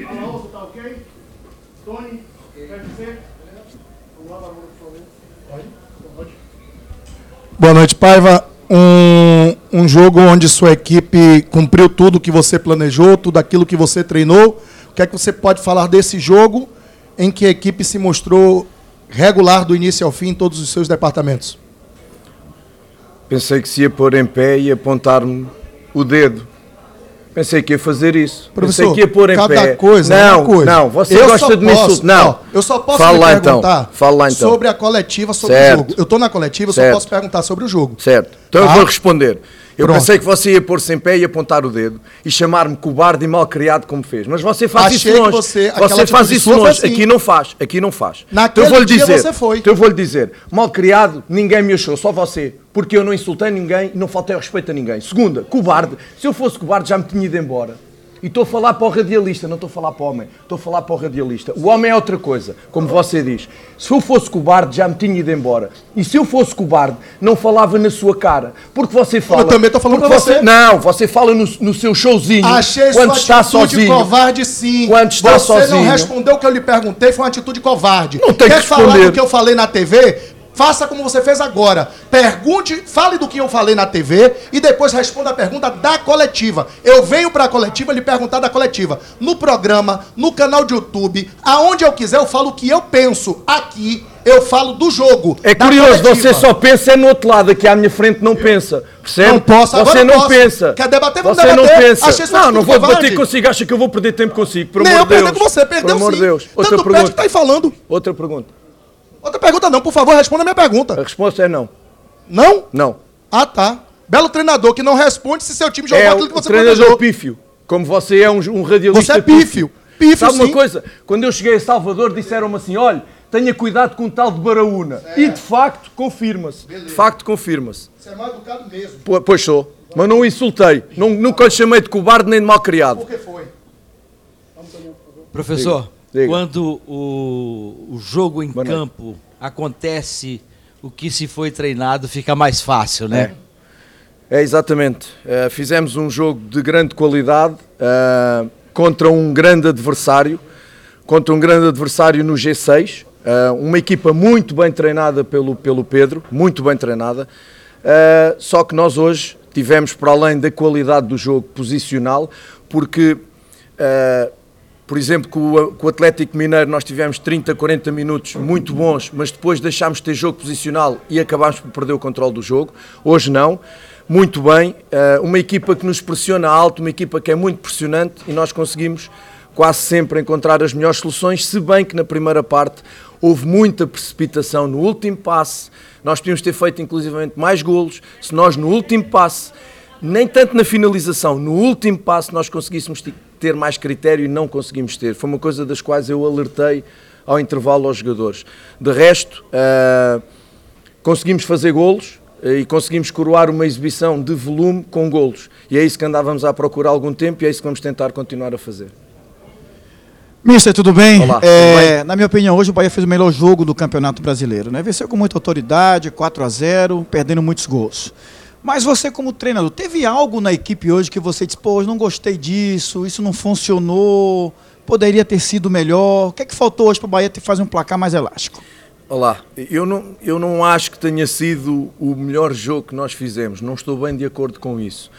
Alaoso, tá ok? Tony, PFC? Vamos lá, Barulho, por favor. Pode? Pode. Boa noite, Paiva. Um, um jogo onde sua equipe cumpriu tudo que você planejou, tudo aquilo que você treinou. O que é que você pode falar desse jogo em que a equipe se mostrou regular do início ao fim em todos os seus departamentos? Pensei que se ia pôr em pé e apontar-me o dedo. Pensei que ia fazer isso. Professor, Pensei que ia pôr em cada pé. coisa é não, uma coisa. não, você Eu gosta só de me posso- insultar. Não, eu só posso Fala lá então. perguntar Fala lá então. sobre a coletiva, sobre Certo. o jogo. Eu estou na coletiva, eu só Certo. posso perguntar sobre o jogo. Certo. Então Tá? eu vou responder. Eu Pronto. pensei que você ia pôr-se em pé e apontar o dedo e chamar-me cobarde e malcriado como fez. Mas você faz Achei isso longe. você- Você, faz atitude isso longe. assim. Aqui não faz. Aqui não faz. Naquele então eu vou lhe dizer. você foi. Então eu vou lhe dizer. Malcriado, ninguém me achou, só você. Porque eu não insultei ninguém e não faltei respeito a ninguém. Segunda, cobarde. Se eu fosse cobarde já me tinha ido embora. E estou a falar para o radialista, não estou a falar para o homem. Estou a falar para o radialista. O homem é outra coisa, como você diz. Se eu fosse cobarde, já me tinha ido embora. E se eu fosse cobarde, não falava na sua cara. Porque você fala. também estou falando porque para você. Não, você fala no, no seu showzinho. Achei quando está atitude sozinho. covarde, sim. Quando está Você sozinho. não respondeu o que eu lhe perguntei, foi uma atitude covarde. Não tem Quer que falar responder. do que eu falei na TV? Faça como você fez agora. Pergunte, fale do que eu falei na TV e depois responda a pergunta da coletiva. Eu venho para a coletiva lhe perguntar da coletiva. No programa, no canal de YouTube, aonde eu quiser, eu falo o que eu penso. Aqui, eu falo do jogo. É curioso, coletiva. você só pensa é no outro lado, aqui à minha frente não pensa. Percebe? Não posso, agora Você eu não posso. pensa. Quer debater? Vamos Você não debater. pensa. Achei não, não vou debater consigo. Acha que eu vou perder tempo consigo? Por Nem amor eu de Deus. perder com você, perdeu Por amor sim. de Deus. Outra Tanto perde pergunta. que tá aí falando. Outra pergunta. Outra pergunta não, por favor, responda a minha pergunta. A resposta é não. Não? Não. Ah, tá. Belo treinador que não responde se seu time jogou É aquilo que você treinador planejou. pífio. Como você é um, um radialista Você é pífio. Pífio, Sabe uma sim. coisa? Quando eu cheguei a Salvador disseram-me assim, olha, tenha cuidado com o tal de Baraúna. E de facto confirma-se. De facto confirma-se. Você é mal educado mesmo. Po- Pois sou. Mas não o insultei. Não, nunca lhe chamei de cobarde nem de malcriado. Por que foi? Professor, Diga. Diga. quando o, o jogo em campo acontece, o que se foi treinado fica mais fácil, né? É, exatamente. Eh, fizemos um jogo de grande qualidade eh, contra um grande adversário, contra um grande adversário no G6, eh, uma equipa muito bem treinada pelo, pelo Pedro, muito bem treinada, eh, só que nós hoje tivemos, para além da qualidade do jogo posicional, porque eh, por exemplo, com o, com o Atlético Mineiro nós tivemos 30, 40 minutos muito bons, mas depois deixámos de ter jogo posicional e acabámos por perder o controle do jogo. Hoje não. Muito bem. eh, uma equipa que nos pressiona alto, uma equipa que é muito pressionante e nós conseguimos quase sempre encontrar as melhores soluções, se bem que na primeira parte houve muita precipitação no último passe. Nós podíamos ter feito inclusivamente mais golos se nós no último passe nem tanto na finalização, no último passo nós conseguíssemos ter mais critério e não conseguimos ter. Foi uma coisa das quais eu alertei ao intervalo aos jogadores. De resto, ah, conseguimos fazer golos eh, e conseguimos coroar uma exibição de volume com golos. E é isso que andávamos à procura há algum tempo e é isso que vamos tentar continuar a fazer. Mister, tudo bem? Olá, É, tudo bem? Na minha opinião, hoje o Bahia fez o melhor jogo do Campeonato Brasileiro. Né? Venceu com muita autoridade, 4 a 0 perdendo muitos gols. Mas você, como treinador, teve algo na equipe hoje que você disse, pô, hoje não gostei disso, isso não funcionou, poderia ter sido melhor. O que é que faltou hoje para o Bahia ter fazer um placar mais elástico? Olá, eu não, eu não acho que tenha sido o melhor jogo que nós fizemos, não estou bem de acordo com isso.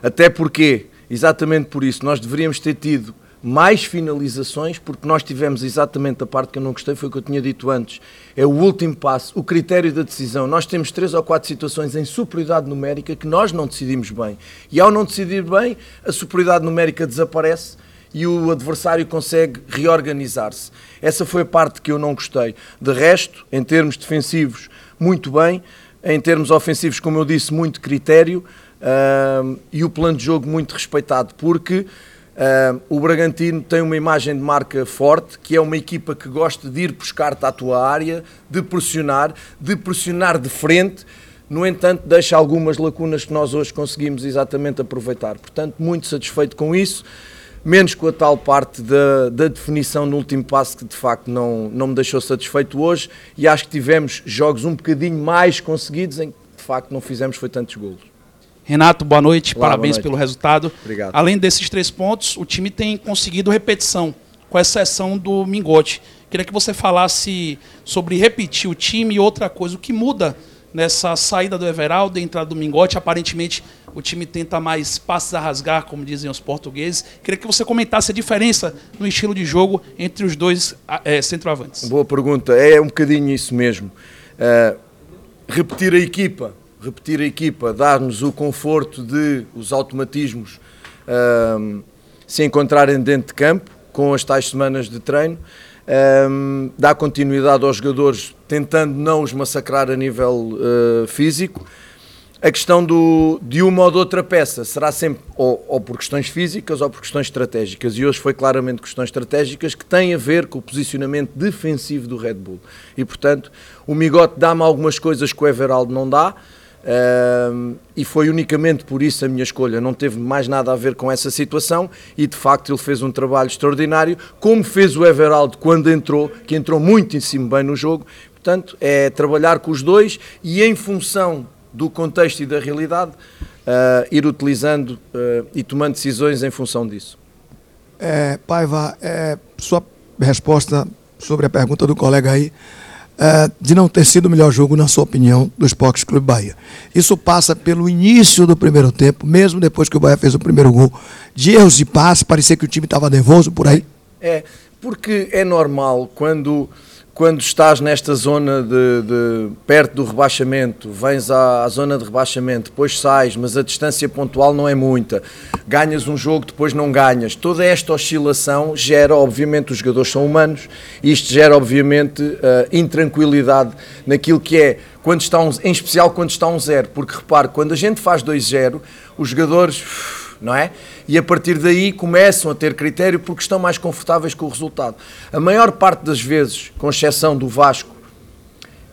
Até porque, exatamente por isso, nós deveríamos ter tido mais finalizações, porque nós tivemos exatamente a parte que eu não gostei, foi o que eu tinha dito antes. É o último passo, o critério da decisão. Nós temos três ou quatro situações em superioridade numérica que nós não decidimos bem. E ao não decidir bem, a superioridade numérica desaparece e o adversário consegue reorganizar-se. Essa foi a parte que eu não gostei. De resto, em termos defensivos, muito bem. Em termos ofensivos, como eu disse, muito critério. ahm, e o plano de jogo muito respeitado, porque ahm, o Bragantino tem uma imagem de marca forte, que é uma equipa que gosta de ir buscar-te à tua área, de pressionar, de pressionar de frente. No entanto, deixa algumas lacunas que nós hoje conseguimos exatamente aproveitar. Portanto, muito satisfeito com isso menos com a tal parte da, da definição no último passo que de facto não, não me deixou satisfeito hoje e acho que tivemos jogos um bocadinho mais conseguidos em que de facto não fizemos foi tantos golos. Renato, boa noite. Olá, Parabéns boa noite. pelo resultado. Obrigado. Além desses três pontos, o time tem conseguido repetição. com exceção do Mingote. Queria que você falasse sobre repetir o time e outra coisa, o que muda nessa saída do Everaldo e entrada do Mingote. Aparentemente, o time tenta mais passes a rasgar, como dizem os portugueses. Queria que você comentasse a diferença no estilo de jogo entre os dois é, centroavantes. Boa pergunta. É um bocadinho isso mesmo. Uh, repetir a equipa, repetir a equipa, dar-nos o conforto de os automatismos se encontrarem dentro de campo, com as tais semanas de treino um, dá continuidade aos jogadores, tentando não os massacrar a nível uh, físico. A questão do, de uma ou de outra peça será sempre ou, ou, por questões físicas ou por questões estratégicas. E hoje foi claramente questões estratégicas que têm a ver com o posicionamento defensivo do Red Bull. E portanto, o Migote dá-me algumas coisas que o Everaldo não dá. Uh, e foi unicamente por isso a minha escolha, não teve mais nada a ver com essa situação e de facto ele fez um trabalho extraordinário, como fez o Everaldo quando entrou, que entrou muitíssimo bem no jogo. Portanto, é trabalhar com os dois e em função do contexto e da realidade, uh, ir utilizando uh, e tomando decisões em função disso. É, Paiva, é, sua resposta sobre a pergunta do colega aí é, de não ter sido o melhor jogo, na sua opinião, do Esporte Clube Bahia. Isso passa pelo início do primeiro tempo, mesmo depois que o Bahia fez o primeiro gol, de erros de passe, parecia que o time estava nervoso por aí. É, porque é normal quando quando estás nesta zona de, de, perto do rebaixamento, vens à, à, zona de rebaixamento, depois sais, mas a distância pontual não é muita, ganhas um jogo, depois não ganhas. Toda esta oscilação gera, obviamente, os jogadores são humanos, isto gera, obviamente, uh, intranquilidade naquilo que é, quando está um, em especial quando está um zero, porque repare, quando a gente faz 2-0, os jogadores não é? E a partir daí começam a ter critério porque estão mais confortáveis com o resultado. A maior parte das vezes, com exceção do Vasco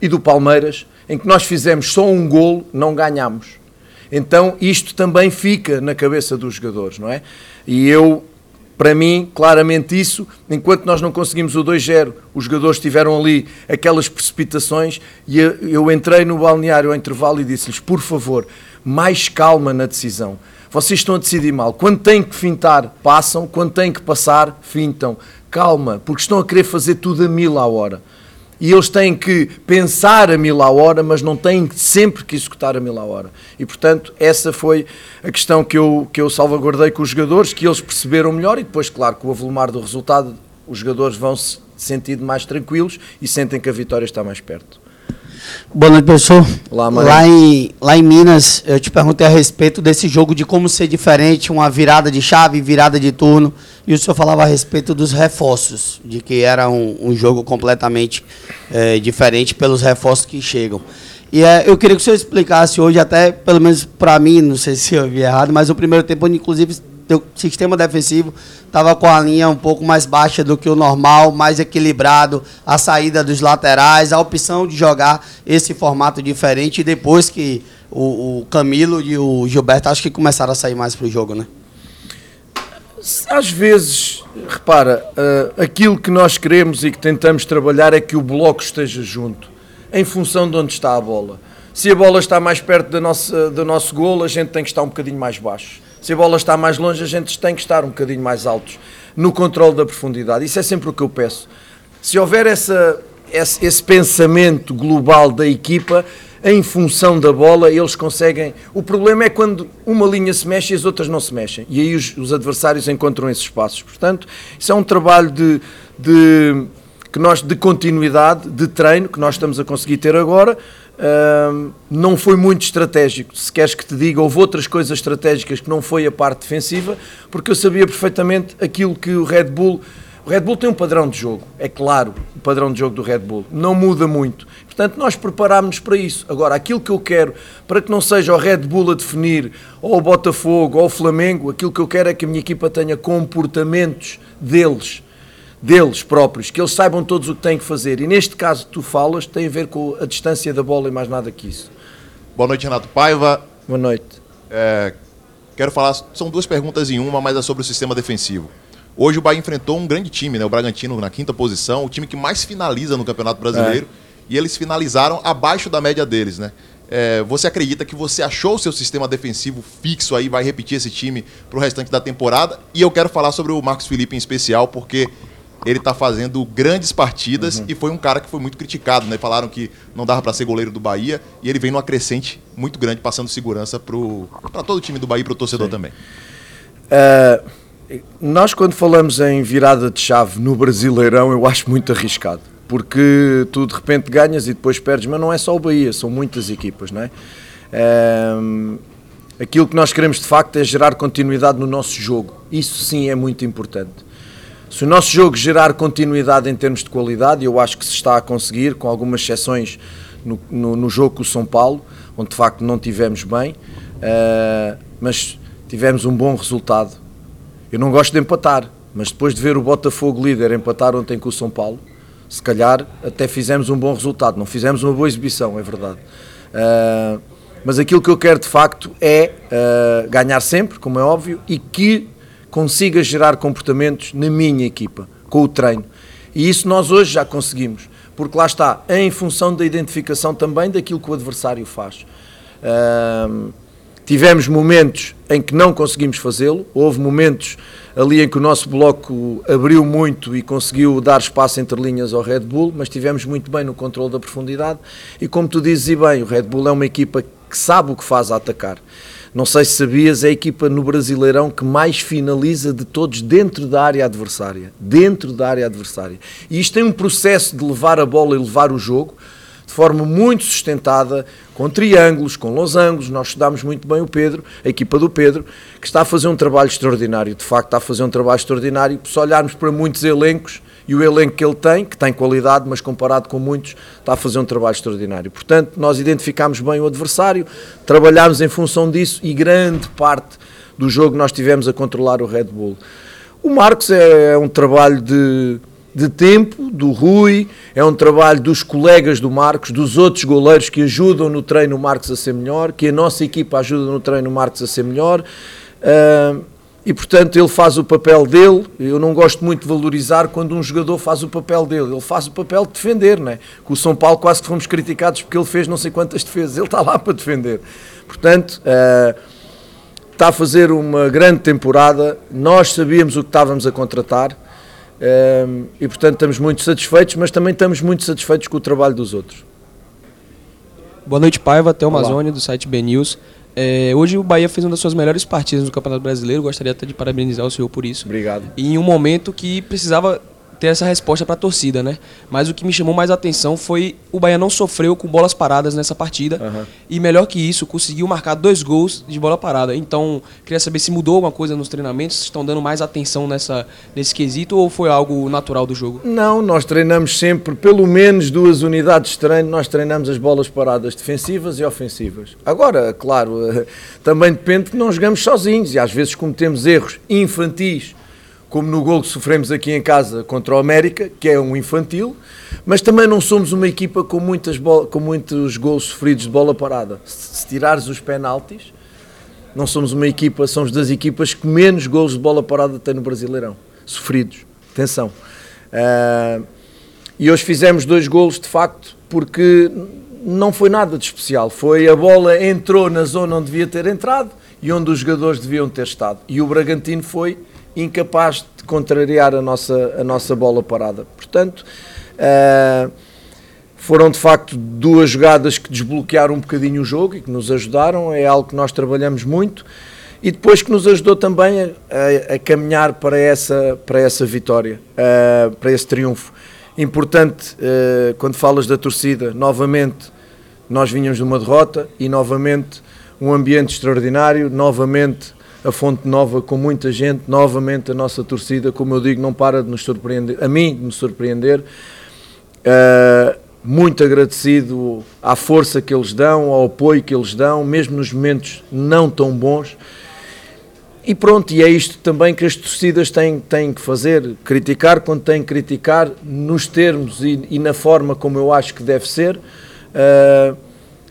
e do Palmeiras, em que nós fizemos só um golo, não ganhamos. Então isto também fica na cabeça dos jogadores, não é? E eu, para mim, claramente isso, enquanto nós não conseguimos o 2-0, os jogadores tiveram ali aquelas precipitações e eu entrei no balneário ao intervalo e disse-lhes, por favor, mais calma na decisão vocês estão a decidir mal. Quando têm que fintar, passam. Quando têm que passar, fintam. Calma, porque estão a querer fazer tudo a mil à hora. E eles têm que pensar a mil à hora, mas não têm sempre que executar a mil à hora. E, portanto, essa foi a questão que eu, que eu salvaguardei com os jogadores, que eles perceberam melhor e depois, claro, com o avolumar do resultado, os jogadores vão se sentir mais tranquilos e sentem que a vitória está mais perto. Boa noite, professor. Olá, lá, em, lá em Minas, eu te perguntei a respeito desse jogo de como ser diferente, uma virada de chave, virada de turno, e o senhor falava a respeito dos reforços, de que era um, um jogo completamente é, diferente pelos reforços que chegam. E é, eu queria que o senhor explicasse hoje, até pelo menos para mim, não sei se eu vi errado, mas o primeiro tempo, inclusive, o sistema defensivo estava com a linha um pouco mais baixa do que o normal, mais equilibrado, a saída dos laterais, a opção de jogar esse formato diferente, depois que o, o Camilo e o Gilberto acho que começaram a sair mais para o jogo, né? Às vezes, repara, uh, aquilo que nós queremos e que tentamos trabalhar é que o bloco esteja junto, em função de onde está a bola. Se a bola está mais perto da nossa, do nosso golo, a gente tem que estar um bocadinho mais baixo se a bola está mais longe, a gente tem que estar um bocadinho mais altos no controle da profundidade. Isso é sempre o que eu peço. Se houver essa, esse, esse pensamento global da equipa, em função da bola, eles conseguem. O problema é quando uma linha se mexe e as outras não se mexem. E aí os, os adversários encontram esses espaços. Portanto, isso é um trabalho de, de, que nós, de continuidade, de treino, que nós estamos a conseguir ter agora não foi muito estratégico. Se queres que te diga, houve outras coisas estratégicas que não foi a parte defensiva, porque eu sabia perfeitamente aquilo que o Red Bull. O Red Bull tem um padrão de jogo, é claro, o padrão de jogo do Red Bull, não muda muito. Portanto, nós preparámos-nos para isso. Agora, aquilo que eu quero, para que não seja o Red Bull a definir, ou o Botafogo, ou o Flamengo, aquilo que eu quero é que a minha equipa tenha comportamentos deles deles próprios, que eles saibam todos o que têm que fazer. E neste caso que tu falas tem a ver com a distância da bola e mais nada que isso. Boa noite, Renato Paiva. Boa noite. É, quero falar, são duas perguntas em uma, mas é sobre o sistema defensivo. Hoje o Bahia enfrentou um grande time, né? o Bragantino na quinta posição, o time que mais finaliza no Campeonato Brasileiro, é. e eles finalizaram abaixo da média deles, né? É, você acredita que você achou o seu sistema defensivo fixo aí, vai repetir esse time para o restante da temporada? E eu quero falar sobre o Marcos Felipe em especial, porque ele está fazendo grandes partidas uhum. e foi um cara que foi muito criticado, né? Falaram que não dava para ser goleiro do Bahia e ele vem numa crescente muito grande, passando segurança para todo o time do Bahia e para o torcedor Sim. também. Uh, nós, quando falamos em virada de chave no Brasileirão, eu acho muito arriscado, porque tu de repente ganhas e depois perdes, mas não é só o Bahia, são muitas equipas, não é? Uh, aquilo que nós queremos de facto é gerar continuidade no nosso jogo, isso sim é muito importante se o nosso jogo gerar continuidade em termos de qualidade, eu acho que se está a conseguir, com algumas exceções no, no, no jogo com o São Paulo, onde de facto não tivemos bem, uh, mas tivemos um bom resultado. Eu não gosto de empatar, mas depois de ver o Botafogo líder empatar ontem com o São Paulo, se calhar até fizemos um bom resultado. Não fizemos uma boa exibição, é verdade. Uh, mas aquilo que eu quero de facto é uh, ganhar sempre, como é óbvio, e que consiga gerar comportamentos na minha equipa, com o treino. E isso nós hoje já conseguimos, porque lá está, em função da identificação também daquilo que o adversário faz. Uh, tivemos momentos em que não conseguimos fazê-lo, houve momentos ali em que o nosso bloco abriu muito e conseguiu dar espaço entre linhas ao Red Bull, mas tivemos muito bem no controle da profundidade e como tu dizes e bem, o Red Bull é uma equipa que sabe o que faz a atacar. Não sei se sabias, é a equipa no Brasileirão que mais finaliza de todos dentro da área adversária. Dentro da área adversária. E isto tem um processo de levar a bola e levar o jogo de forma muito sustentada, com triângulos, com losangos. Nós estudámos muito bem o Pedro, a equipa do Pedro, que está a fazer um trabalho extraordinário. De facto, está a fazer um trabalho extraordinário. Se olharmos para muitos elencos, e o elenco que ele tem, que tem qualidade, mas comparado com muitos, está a fazer um trabalho extraordinário. Portanto, nós identificámos bem o adversário, trabalhámos em função disso e grande parte do jogo nós tivemos a controlar o Red Bull. O Marcos é, é um trabalho de, de tempo, do Rui, é um trabalho dos colegas do Marcos, dos outros goleiros que ajudam no treino o Marcos a ser melhor, que a nossa equipa ajuda no treino o Marcos a ser melhor. Uh, e portanto ele faz o papel dele. Eu não gosto muito de valorizar quando um jogador faz o papel dele. Ele faz o papel de defender, não é? Com o São Paulo quase que fomos criticados porque ele fez não sei quantas defesas. Ele está lá para defender. Portanto, uh, está a fazer uma grande temporada. Nós sabíamos o que estávamos a contratar. Uh, e portanto estamos muito satisfeitos, mas também estamos muito satisfeitos com o trabalho dos outros. Boa noite, Paiva, até o Amazônia, do site B News. É, hoje o Bahia fez uma das suas melhores partidas no Campeonato Brasileiro. Gostaria até de parabenizar o senhor por isso. Obrigado. E em um momento que precisava ter essa resposta para a torcida, né? Mas o que me chamou mais a atenção foi o Bahia não sofreu com bolas paradas nessa partida uhum. e melhor que isso conseguiu marcar dois gols de bola parada. Então queria saber se mudou alguma coisa nos treinamentos, se estão dando mais atenção nessa nesse quesito ou foi algo natural do jogo? Não, nós treinamos sempre pelo menos duas unidades de treino. Nós treinamos as bolas paradas defensivas e ofensivas. Agora, claro, também depende que não jogamos sozinhos e às vezes cometemos erros infantis como no gol que sofremos aqui em casa contra o América, que é um infantil, mas também não somos uma equipa com, muitas com muitos gols sofridos de bola parada. Se, tirares os penaltis, não somos uma equipa, somos das equipas que menos gols de bola parada tem no Brasileirão, sofridos. Atenção. Uh, e hoje fizemos dois gols de facto, porque não foi nada de especial. Foi a bola entrou na zona onde devia ter entrado e onde os jogadores deviam ter estado. E o Bragantino foi incapaz de contrariar a nossa, a nossa bola parada. Portanto, uh, foram de facto duas jogadas que desbloquearam um bocadinho o jogo e que nos ajudaram, é algo que nós trabalhamos muito e depois que nos ajudou também a, a, a caminhar para essa, para essa vitória, uh, para esse triunfo. Importante, uh, quando falas da torcida, novamente nós vinhamos de uma derrota e novamente um ambiente extraordinário, novamente a Fonte Nova com muita gente, novamente a nossa torcida, como eu digo, não para de nos surpreender, a mim de nos surpreender. Uh, muito agradecido à força que eles dão, ao apoio que eles dão, mesmo nos momentos não tão bons. E pronto, e é isto também que as torcidas têm, têm que fazer, criticar quando têm que criticar, nos termos e, e na forma como eu acho que deve ser, uh,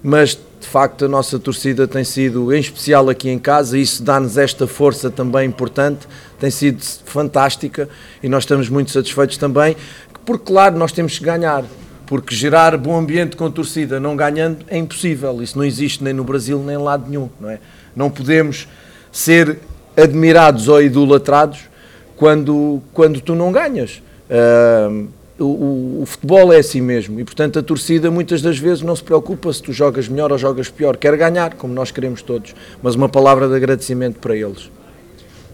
mas de facto a nossa torcida tem sido, em especial aqui em casa, e isso dá-nos esta força também importante, tem sido fantástica e nós estamos muito satisfeitos também, porque claro, nós temos que ganhar, porque gerar bom ambiente com torcida não ganhando é impossível, isso não existe nem no Brasil nem em lado nenhum, não é? Não podemos ser admirados ou idolatrados quando, quando tu não ganhas. Uh, o, o, futebol é assim mesmo e, portanto, a torcida muitas das vezes não se preocupa se tu jogas melhor ou jogas pior. Quer ganhar, como nós queremos todos, mas uma palavra de agradecimento para eles.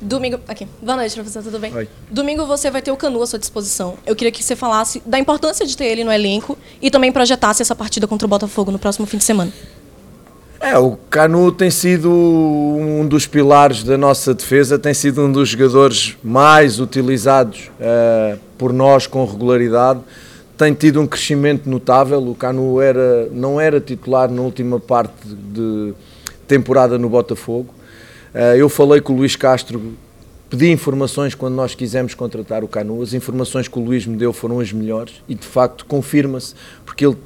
Domingo. Aqui. Boa noite, professor, tudo bem? Oi. Domingo você vai ter o Canu à sua disposição. Eu queria que você falasse da importância de ter ele no elenco e também projetasse essa partida contra o Botafogo no próximo fim de semana. É, o Canu tem sido um dos pilares da nossa defesa, tem sido um dos jogadores mais utilizados uh, por nós com regularidade. Tem tido um crescimento notável. O Canu era, não era titular na última parte de temporada no Botafogo. Uh, eu falei com o Luís Castro, pedi informações quando nós quisemos contratar o Canu. As informações que o Luís me deu foram as melhores e de facto confirma-se, porque ele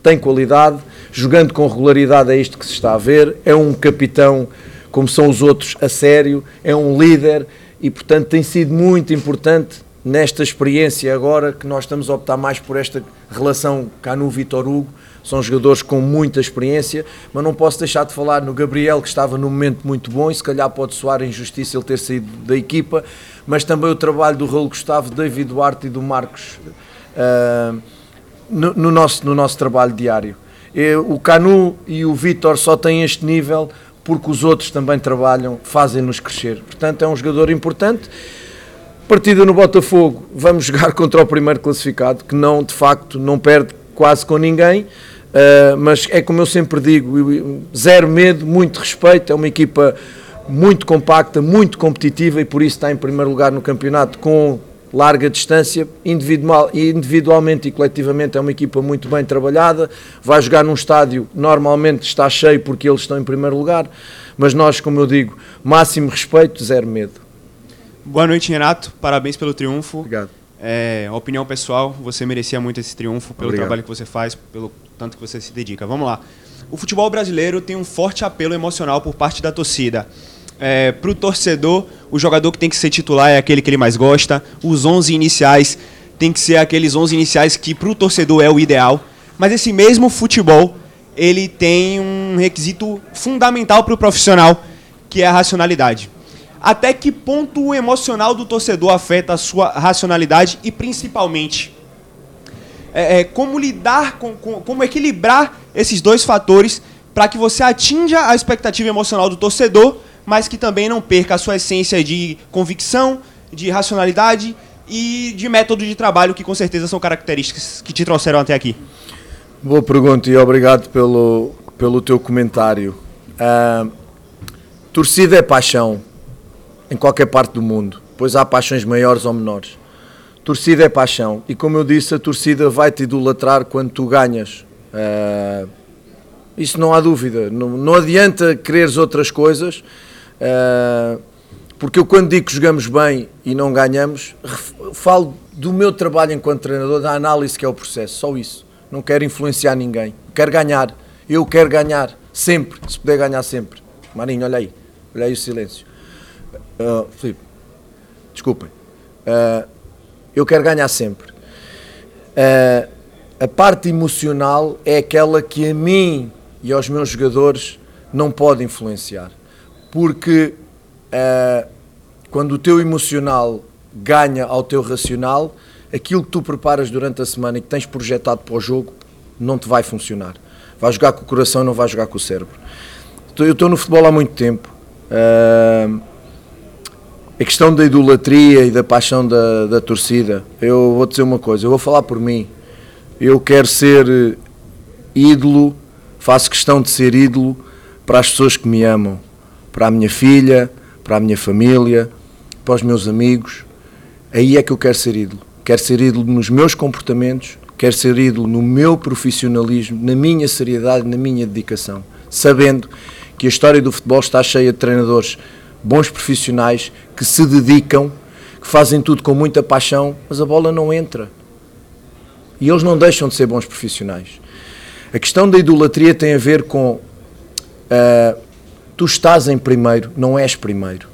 tem qualidade, jogando com regularidade é isto que se está a ver, é um capitão como são os outros a sério, é um líder e portanto tem sido muito importante nesta experiência agora que nós estamos a optar mais por esta relação Canu-Vitor Hugo, são jogadores com muita experiência, mas não posso deixar de falar no Gabriel, que estava num momento muito bom, e se calhar pode soar injustiça ele ter saído da equipa, mas também o trabalho do Raul Gustavo, David Duarte e do Marcos. Uh, no, no, nosso, no nosso trabalho diário. O Canu e o Vitor só têm este nível porque os outros também trabalham, fazem-nos crescer. Portanto, é um jogador importante. Partida no Botafogo, vamos jogar contra o primeiro classificado, que não, de facto, não perde quase com ninguém, uh, mas é como eu sempre digo, zero medo, muito respeito, é uma equipa muito compacta, muito competitiva e por isso está em primeiro lugar no campeonato com larga distância, individual, individualmente e coletivamente é uma equipa muito bem trabalhada, vai jogar num estádio, normalmente está cheio porque eles estão em primeiro lugar, mas nós, como eu digo, máximo respeito, zero medo. Boa noite, Renato, parabéns pelo triunfo. Obrigado. É, opinião pessoal, você merecia muito esse triunfo pelo Obrigado. trabalho que você faz, pelo tanto que você se dedica. Vamos lá. O futebol brasileiro tem um forte apelo emocional por parte da torcida é, para o torcedor, o jogador que tem que ser titular é aquele que ele mais gosta. Os 11 iniciais tem que ser aqueles 11 iniciais que para o torcedor é o ideal. Mas esse mesmo futebol, ele tem um requisito fundamental para o profissional, que é a racionalidade. Até que ponto o emocional do torcedor afeta a sua racionalidade e principalmente é, é, como lidar com, com, como equilibrar esses dois fatores para que você atinja a expectativa emocional do torcedor mas que também não perca a sua essência de convicção, de racionalidade e de método de trabalho, que com certeza são características que te trouxeram até aqui. Boa pergunta e obrigado pelo, pelo teu comentário. Uh, torcida é paixão em qualquer parte do mundo, pois há paixões maiores ou menores. Torcida é paixão e, como eu disse, a torcida vai te idolatrar quando tu ganhas. Uh, isso não há dúvida. Não, não adianta quereres outras coisas Uh, porque eu quando digo que jogamos bem e não ganhamos, falo do meu trabalho enquanto treinador, da análise que é o processo, só isso. Não quero influenciar ninguém, quero ganhar. Eu quero ganhar, sempre, se puder ganhar sempre. Marinho, olha aí, olha aí o silêncio. Uh, Filipe, desculpem. Uh, eu quero ganhar sempre. Uh, a parte emocional é aquela que a mim e aos meus jogadores não pode influenciar porque uh, quando o teu emocional ganha ao teu racional, aquilo que tu preparas durante a semana e que tens projetado para o jogo não te vai funcionar. Vai jogar com o coração, não vai jogar com o cérebro. Eu estou no futebol há muito tempo. Uh, a questão da idolatria e da paixão da, da torcida, eu vou dizer uma coisa, eu vou falar por mim. Eu quero ser ídolo, faço questão de ser ídolo para as pessoas que me amam para a minha filha, para a minha família, para os meus amigos. Aí é que eu quero ser ídolo. Quero ser ídolo nos meus comportamentos, quero ser ídolo no meu profissionalismo, na minha seriedade, na minha dedicação, sabendo que a história do futebol está cheia de treinadores bons profissionais que se dedicam, que fazem tudo com muita paixão, mas a bola não entra. E eles não deixam de ser bons profissionais. A questão da idolatria tem a ver com uh, Tu estás em primeiro, não és primeiro.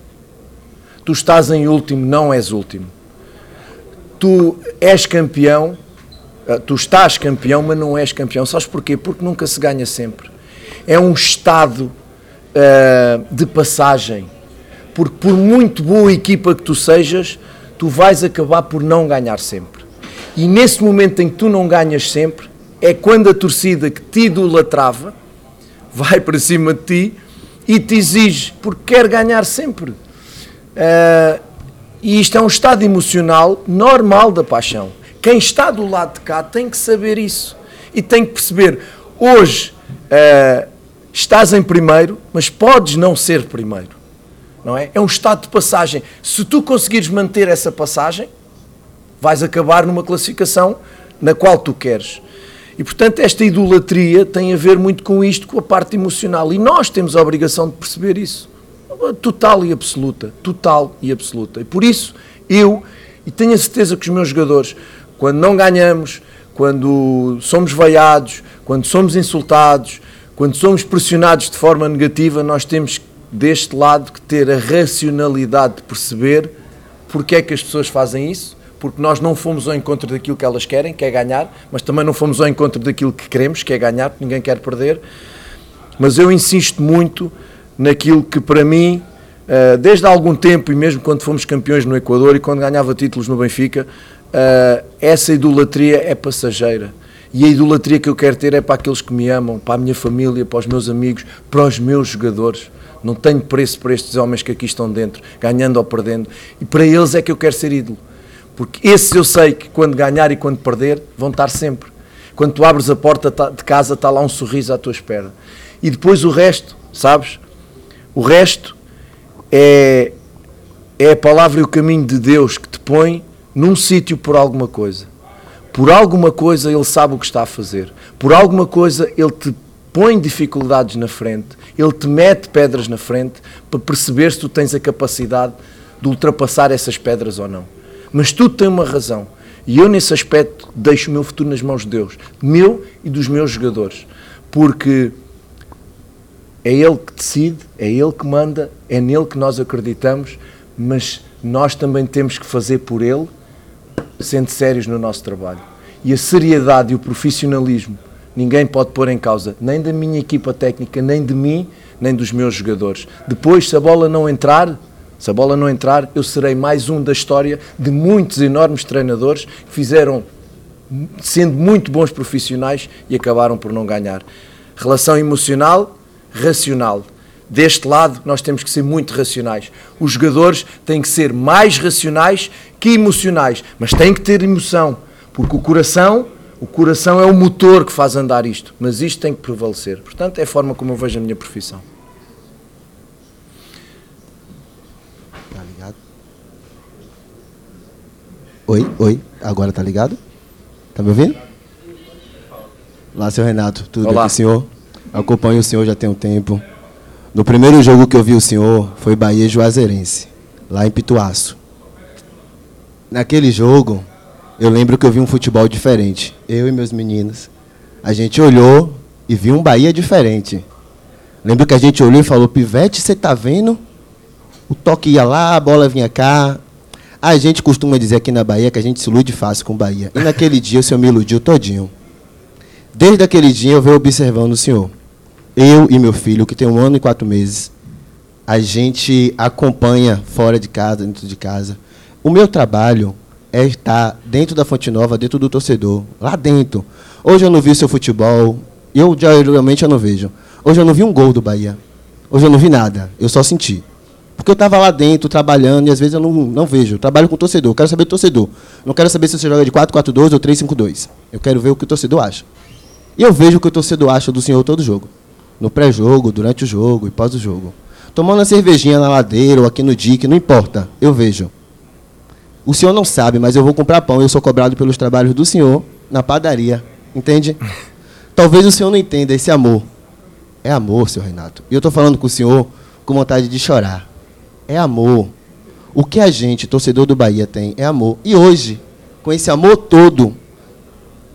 Tu estás em último, não és último. Tu és campeão, eh, tu estás campeão, mas não és campeão. Sabes porquê? Porque nunca se ganha sempre. É um estado uh, de passagem. Porque por muito boa equipa que tu sejas, tu vais acabar por não ganhar sempre. E nesse momento em que tu não ganhas sempre, é quando a torcida que te idolatrava vai para cima de ti e te exige, porque quer ganhar sempre. Uh, e isto é um estado emocional normal da paixão. Quem está do lado de cá tem que saber isso e tem que perceber: hoje uh, estás em primeiro, mas podes não ser primeiro. Não é? é um estado de passagem. Se tu conseguires manter essa passagem, vais acabar numa classificação na qual tu queres. E portanto, esta idolatria tem a ver muito com isto, com a parte emocional. E nós temos a obrigação de perceber isso. Total e absoluta. Total e absoluta. E por isso, eu, e tenho a certeza que os meus jogadores, quando não ganhamos, quando somos vaiados, quando somos insultados, quando somos pressionados de forma negativa, nós temos deste lado que ter a racionalidade de perceber porque é que as pessoas fazem isso porque nós não fomos ao encontro daquilo que elas querem, que é ganhar, mas também não fomos ao encontro daquilo que queremos, que é ganhar, porque ninguém quer perder. Mas eu insisto muito naquilo que para mim, eh, desde há algum tempo, e mesmo quando fomos campeões no Equador e quando ganhava títulos no Benfica, eh, essa idolatria é passageira. E a idolatria que eu quero ter é para aqueles que me amam, para a minha família, para os meus amigos, para os meus jogadores. Não tenho preço para estes homens que aqui estão dentro, ganhando ou perdendo. E para eles é que eu quero ser ídolo. Porque esses eu sei que quando ganhar e quando perder vão estar sempre. Quando tu abres a porta de casa está lá um sorriso à tua espera. E depois o resto, sabes? O resto é, é a palavra e o caminho de Deus que te põe num sítio por alguma coisa. Por alguma coisa Ele sabe o que está a fazer. Por alguma coisa Ele te põe dificuldades na frente. Ele te mete pedras na frente para perceber se tu tens a capacidade de ultrapassar essas pedras ou não. Mas tudo tem uma razão. E eu, nesse aspecto, deixo o meu futuro nas mãos de Deus, meu e dos meus jogadores. Porque é Ele que decide, é Ele que manda, é nele que nós acreditamos, mas nós também temos que fazer por Ele, sendo sérios no nosso trabalho. E a seriedade e o profissionalismo ninguém pode pôr em causa, nem da minha equipa técnica, nem de mim, nem dos meus jogadores. Depois, se a bola não entrar, se a bola não entrar, eu serei mais um da história de muitos enormes treinadores que fizeram, sendo muito bons profissionais, e acabaram por não ganhar. Relação emocional, racional. Deste lado, nós temos que ser muito racionais. Os jogadores têm que ser mais racionais que emocionais, mas têm que ter emoção, porque o coração, o coração é o motor que faz andar isto, mas isto tem que prevalecer. Portanto, é a forma como eu vejo a minha profissão. Oi, oi, agora tá ligado? Tá me ouvindo? Olá, seu Renato, tudo Olá. bem senhor? Acompanho o senhor já tem um tempo. No primeiro jogo que eu vi o senhor foi Bahia Juazeirense, lá em Pituaço. Naquele jogo, eu lembro que eu vi um futebol diferente. Eu e meus meninos. A gente olhou e viu um Bahia diferente. Lembro que a gente olhou e falou: Pivete, você tá vendo? O toque ia lá, a bola vinha cá, a gente costuma dizer aqui na Bahia que a gente se ilude fácil com Bahia. E naquele dia o senhor me iludiu todinho. Desde aquele dia eu venho observando o senhor. Eu e meu filho, que tem um ano e quatro meses, a gente acompanha fora de casa, dentro de casa. O meu trabalho é estar dentro da Fonte Nova, dentro do torcedor, lá dentro. Hoje eu não vi seu futebol, eu geralmente eu não vejo. Hoje eu não vi um gol do Bahia. Hoje eu não vi nada, eu só senti. Porque eu estava lá dentro trabalhando e às vezes eu não, não vejo. Eu trabalho com o torcedor, eu quero saber do torcedor. Não quero saber se você joga de 4-4-2 ou 3-5-2. Eu quero ver o que o torcedor acha. E eu vejo o que o torcedor acha do senhor todo jogo. No pré-jogo, durante o jogo e pós o jogo. Tomando uma cervejinha na ladeira ou aqui no DIC, não importa. Eu vejo. O senhor não sabe, mas eu vou comprar pão. Eu sou cobrado pelos trabalhos do senhor na padaria. Entende? Talvez o senhor não entenda esse amor. É amor, senhor Renato. E eu estou falando com o senhor com vontade de chorar é amor. O que a gente, torcedor do Bahia, tem é amor. E hoje, com esse amor todo,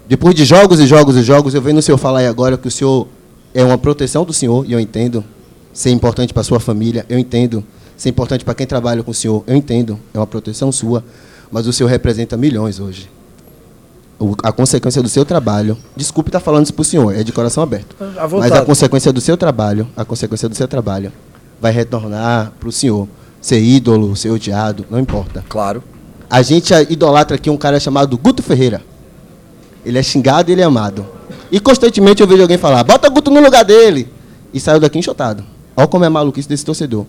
depois de jogos e jogos e jogos, eu venho no senhor falar agora que o senhor é uma proteção do senhor, e eu entendo. Ser importante para sua família, eu entendo. Ser importante para quem trabalha com o senhor, eu entendo. É uma proteção sua. Mas o senhor representa milhões hoje. a consequência do seu trabalho, desculpe estar falando isso para o senhor, é de coração aberto. Mas a consequência do seu trabalho, a consequência do seu trabalho vai retornar para o senhor ser ídolo, ser odiado, não importa. Claro. A gente idolatra aqui um cara chamado Guto Ferreira. Ele é xingado e ele é amado. E constantemente eu vejo alguém falar, bota Guto no lugar dele. E saiu daqui enxotado. Olha como é a maluquice desse torcedor.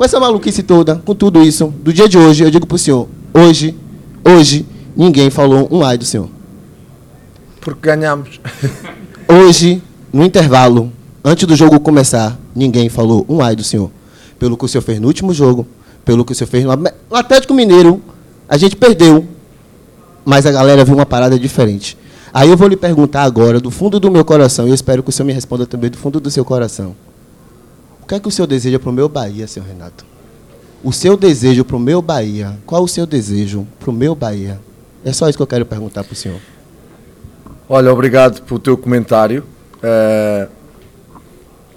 Com essa maluquice toda, com tudo isso, do dia de hoje, eu digo para o senhor, hoje, hoje, ninguém falou um ai do senhor. Porque ganhamos. Hoje, no intervalo, antes do jogo começar, ninguém falou um ai do senhor. Pelo que o senhor fez no último jogo, pelo que o senhor fez no, no Atlético Mineiro, a gente perdeu, mas a galera viu uma parada diferente. Aí eu vou lhe perguntar agora, do fundo do meu coração, e eu espero que o senhor me responda também do fundo do seu coração. Que é que o senhor deseja para o meu Bahia, senhor Renato? O seu desejo para o meu Bahia, qual o seu desejo para o meu Bahia? É só isso que eu quero perguntar para o senhor. Olha, obrigado pelo teu comentário. Uh,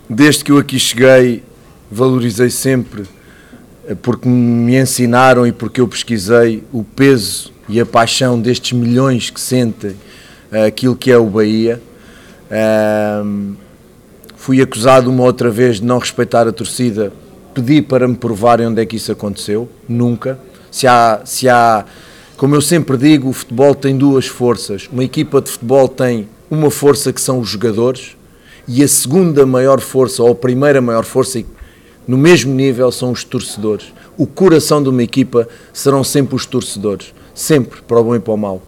desde que eu aqui cheguei, valorizei sempre, uh, porque me ensinaram e porque eu pesquisei o peso e a paixão destes milhões que sentem uh, aquilo que é o Bahia. Fui acusado uma outra vez de não respeitar a torcida. Pedi para me provarem onde é que isso aconteceu. Nunca. Se há, se há como eu sempre digo, o futebol tem duas forças. Uma equipa de futebol tem uma força que são os jogadores e a segunda maior força, ou a primeira maior força, no mesmo nível, são os torcedores. O coração de uma equipa serão sempre os torcedores, sempre, para o bom e para o mal.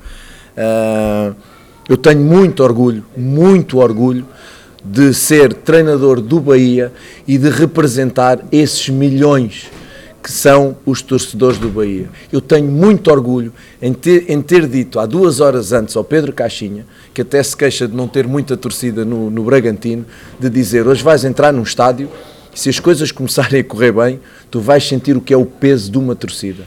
Uh, eu tenho muito orgulho, muito orgulho de ser treinador do Bahia e de representar esses milhões que são os torcedores do Bahia. Eu tenho muito orgulho em ter, em ter dito há duas horas antes ao Pedro Caixinha, que até se queixa de não ter muita torcida no, no Bragantino, de dizer hoje vais entrar num estádio e se as coisas começarem a correr bem, tu vais sentir o que é o peso de uma torcida.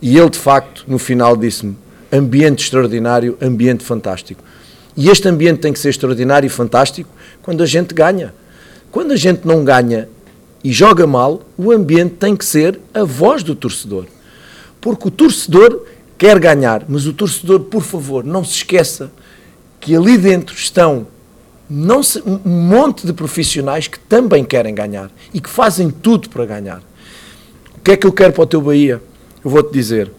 E ele, de facto, no final disse-me: ambiente extraordinário, ambiente fantástico. E este ambiente tem que ser extraordinário e fantástico quando a gente ganha. Quando a gente não ganha e joga mal, o ambiente tem que ser a voz do torcedor. Porque o torcedor quer ganhar, mas o torcedor, por favor, não se esqueça que ali dentro estão não se, um monte de profissionais que também querem ganhar e que fazem tudo para ganhar. O que é que eu quero para o teu Bahia? Eu vou-te dizer.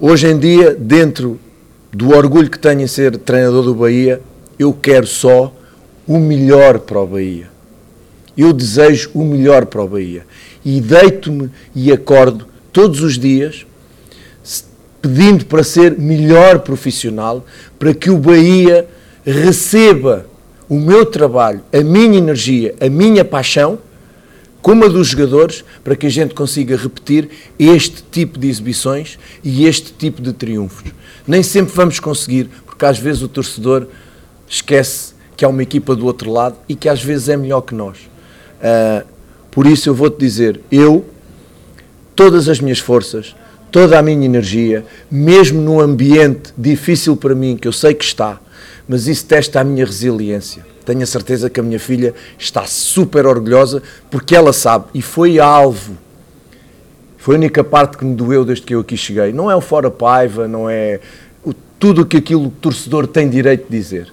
Hoje em dia, dentro do orgulho que tenho em ser treinador do Bahia, eu quero só o melhor para o Bahia. Eu desejo o melhor para o Bahia. E deito-me e acordo todos os dias pedindo para ser melhor profissional, para que o Bahia receba o meu trabalho, a minha energia, a minha paixão, como a dos jogadores, para que a gente consiga repetir este tipo de exibições e este tipo de triunfos. Nem sempre vamos conseguir, porque às vezes o torcedor esquece que há uma equipa do outro lado e que às vezes é melhor que nós. Uh, por isso eu vou-te dizer, eu, todas as minhas forças, toda a minha energia, mesmo num ambiente difícil para mim, que eu sei que está, mas isso testa a minha resiliência. Tenho a certeza que a minha filha está super orgulhosa porque ela sabe e foi alvo. Foi a única parte que me doeu desde que eu aqui cheguei. Não é o fora paiva, não é o, tudo o que aquilo torcedor tem direito de dizer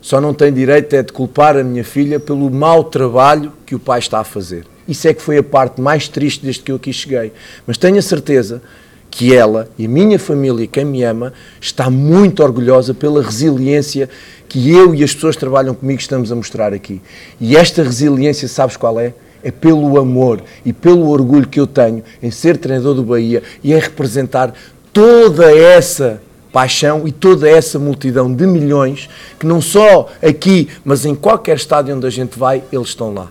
só não tem direito é de culpar a minha filha pelo mau trabalho que o pai está a fazer. Isso é que foi a parte mais triste desde que eu aqui cheguei. Mas tenho a certeza que ela e a minha família, quem me ama, está muito orgulhosa pela resiliência que eu e as pessoas que trabalham comigo estamos a mostrar aqui. E esta resiliência, sabes qual é? É pelo amor e pelo orgulho que eu tenho em ser treinador do Bahia e em representar toda essa paixão e toda essa multidão de milhões que não só aqui, mas em qualquer estádio onde a gente vai, eles estão lá.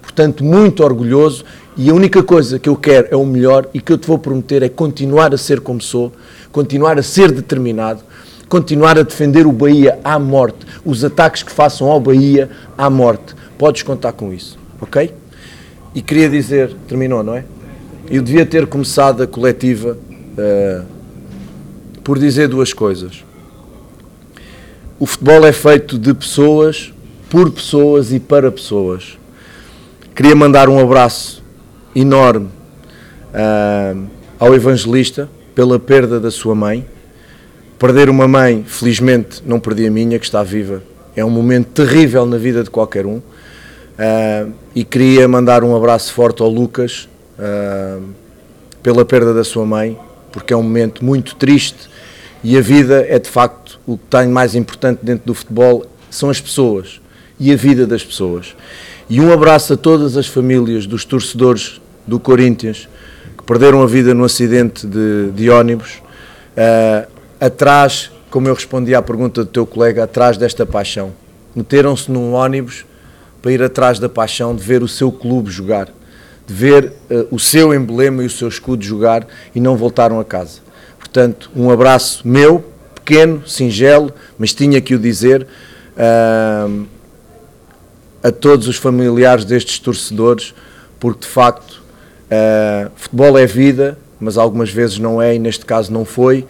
Portanto, muito orgulhoso e a única coisa que eu quero é o melhor e que eu te vou prometer é continuar a ser como sou, continuar a ser determinado, continuar a defender o Bahia à morte, os ataques que façam ao Bahia à morte. Podes contar com isso, ok? E queria dizer, terminou, não é? Eu devia ter começado a coletiva. Uh, por dizer duas coisas. O futebol é feito de pessoas, por pessoas e para pessoas. Queria mandar um abraço enorme uh, ao evangelista pela perda da sua mãe. Perder uma mãe, felizmente não perdi a minha, que está viva. É um momento terrível na vida de qualquer um. Uh, e queria mandar um abraço forte ao Lucas uh, pela perda da sua mãe porque é um momento muito triste e a vida é de facto o que tem mais importante dentro do futebol são as pessoas e a vida das pessoas. E um abraço a todas as famílias dos torcedores do Corinthians que perderam a vida no acidente de, de ônibus. Uh, atrás, como eu respondi à pergunta do teu colega, atrás desta paixão. Meteram-se num ônibus para ir atrás da paixão de ver o seu clube jogar, de ver uh, o seu emblema e o seu escudo jogar e não voltaram a casa. Portanto, um abraço meu, pequeno, singelo, mas tinha que o dizer uh, a todos os familiares destes torcedores, porque de facto uh, futebol é vida, mas algumas vezes não é, e neste caso não foi.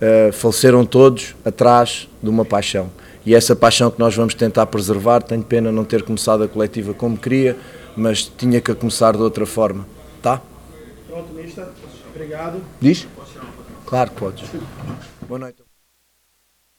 Uh, faleceram todos atrás de uma paixão. E essa paixão que nós vamos tentar preservar, tenho pena não ter começado a coletiva como queria, mas tinha que começar de outra forma. Tá? Pronto, Mister. Obrigado. Diz? Claro que. Boa noite.